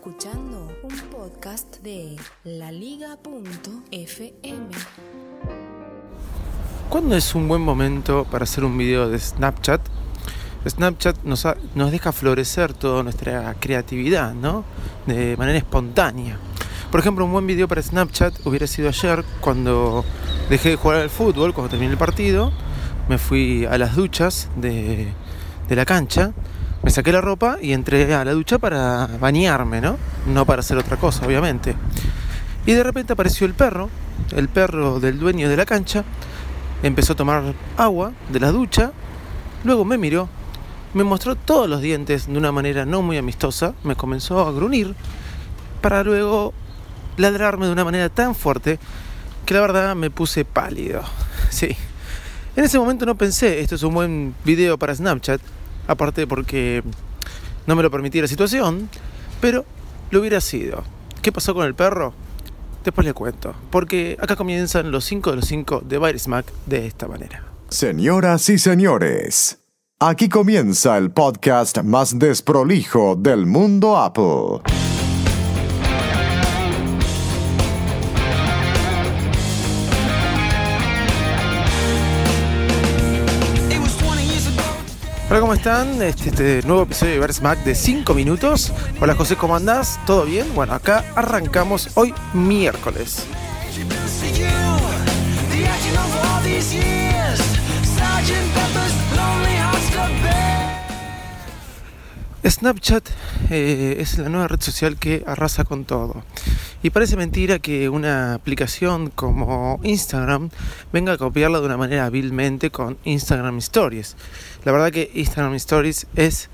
Escuchando un podcast de laliga.fm. ¿Cuándo es un buen momento para hacer un video de Snapchat? Snapchat nos, nos deja florecer toda nuestra creatividad, ¿no? De manera espontánea. Por ejemplo, un buen video para Snapchat hubiera sido ayer cuando dejé de jugar al fútbol, cuando terminé el partido, me fui a las duchas de, de la cancha, me saqué la ropa y entré a la ducha para bañarme, ¿no? No para hacer otra cosa, obviamente. Y de repente apareció el perro, el perro del dueño de la cancha, empezó a tomar agua de la ducha, luego me miró, me mostró todos los dientes de una manera no muy amistosa, me comenzó a gruñir, para luego ladrarme de una manera tan fuerte que la verdad me puse pálido. Sí. En ese momento no pensé, esto es un buen video para Snapchat, aparte porque no me lo permitía la situación, pero lo hubiera sido. ¿Qué pasó con el perro? Después le cuento, porque acá comienzan los 5 de los 5 de Virus Mac de esta manera. Señoras y señores, aquí comienza el podcast más desprolijo del mundo Apple. Hola, ¿cómo están? Este, este nuevo episodio de Verse Mac de 5 minutos. Hola José, ¿cómo andás? ¿Todo bien? Bueno, acá arrancamos hoy miércoles. Snapchat eh, es la nueva red social que arrasa con todo. Y parece mentira que una aplicación como Instagram venga a copiarla de una manera hábilmente con Instagram Stories. La verdad que Instagram Stories es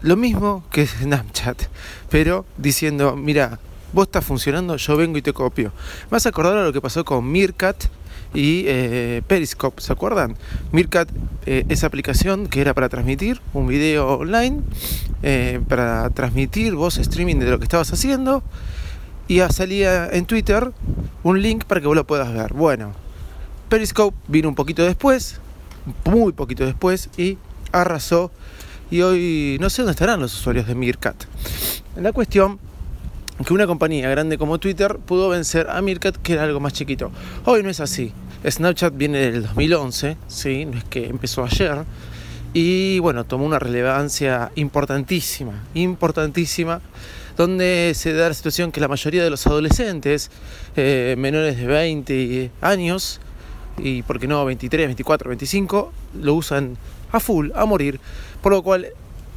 lo mismo que Snapchat, pero diciendo, mira, vos estás funcionando, yo vengo y te copio. Me vas a acordar a lo que pasó con Meerkat y eh, Periscope, ¿se acuerdan? Meerkat, eh, esa aplicación que era para transmitir un video online, eh, para transmitir voz streaming de lo que estabas haciendo, y ya salía en Twitter un link para que vos lo puedas ver. Bueno, Periscope vino un poquito después, muy poquito después, y arrasó. Y hoy no sé dónde estarán los usuarios de Meerkat. La cuestión que una compañía grande como Twitter pudo vencer a Meerkat, que era algo más chiquito. Hoy no es así. Snapchat viene del 2011, ¿sí? no es que empezó ayer. Y bueno, tomó una relevancia importantísima, importantísima, donde se da la situación que la mayoría de los adolescentes eh, menores de 20 años, y por qué no 23, 24, 25, lo usan a full, a morir, por lo cual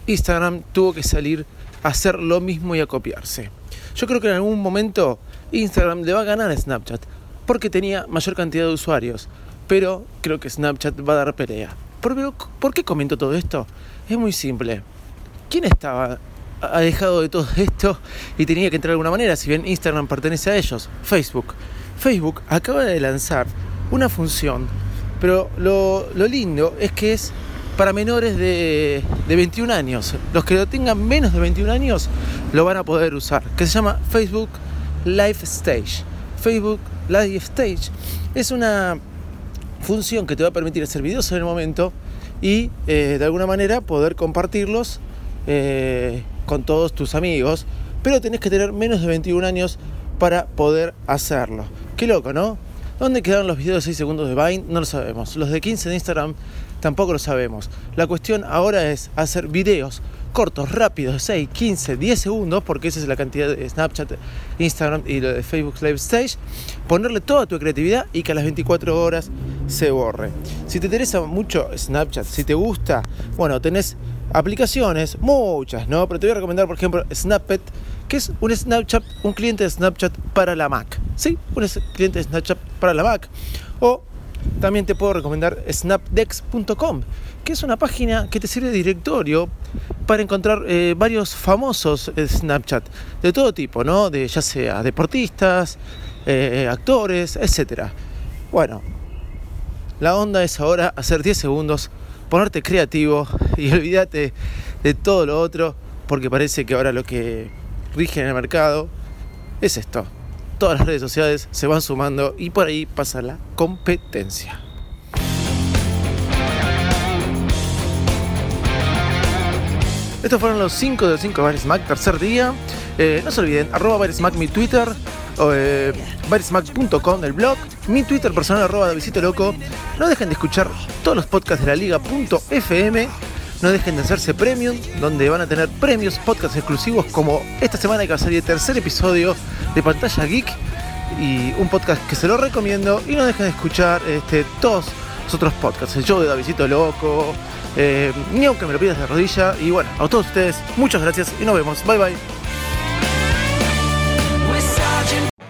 Instagram tuvo que salir a hacer lo mismo y a copiarse. Yo creo que en algún momento Instagram le va a ganar a Snapchat porque tenía mayor cantidad de usuarios, pero creo que Snapchat va a dar pelea. ¿Por, ¿por qué comento todo esto? Es muy simple. ¿Quién estaba alejado de todo esto y tenía que entrar de alguna manera? Si bien Instagram pertenece a ellos, Facebook. Facebook acaba de lanzar una función, pero lo lindo es que es para menores de, de 21 años. Los que lo tengan menos de 21 años lo van a poder usar, que se llama Facebook Live Stage. Facebook Live Stage es una función que te va a permitir hacer videos en el momento y eh, de alguna manera poder compartirlos eh, con todos tus amigos, pero tenés que tener menos de 21 años para poder hacerlo. Qué loco, ¿no? ¿Dónde quedaron los videos de 6 segundos de Vine? No lo sabemos. Los de 15 de Instagram tampoco lo sabemos. La cuestión ahora es hacer videos cortos, rápidos, de 6, 15, 10 segundos, porque esa es la cantidad de Snapchat, Instagram y de Facebook Live Stage, ponerle toda tu creatividad y que a las 24 horas se borre. Si te interesa mucho Snapchat, si te gusta, bueno, tenés aplicaciones, muchas, ¿no? Pero te voy a recomendar, por ejemplo, Snappet, que es un Snapchat, un cliente de Snapchat para la Mac. ¿Sí? Un cliente de Snapchat para la Mac. O también te puedo recomendar snapdex.com, que es una página que te sirve de directorio para encontrar eh, varios famosos Snapchat de todo tipo, ¿no? De ya sea deportistas, eh, actores, etc. Bueno, la onda es ahora hacer 10 segundos, ponerte creativo y olvídate de todo lo otro, porque parece que ahora lo que rige en el mercado es esto. Todas las redes sociales se van sumando y por ahí pasa la competencia. Estos fueron los 5 de los 5 Bares Mac, tercer día. Eh, no se olviden, arroba mi Twitter, eh, baresmac.com el blog, mi Twitter personal arroba de Loco. No dejen de escuchar todos los podcasts de la liga.fm. No dejen de hacerse premium, donde van a tener premios, podcasts exclusivos como esta semana que va a salir el tercer episodio de Pantalla Geek y un podcast que se lo recomiendo. Y no dejen de escuchar este, todos los otros podcasts, el show de Davidito Loco, eh, ni aunque me lo pidas de rodilla. Y bueno, a todos ustedes, muchas gracias y nos vemos. Bye bye.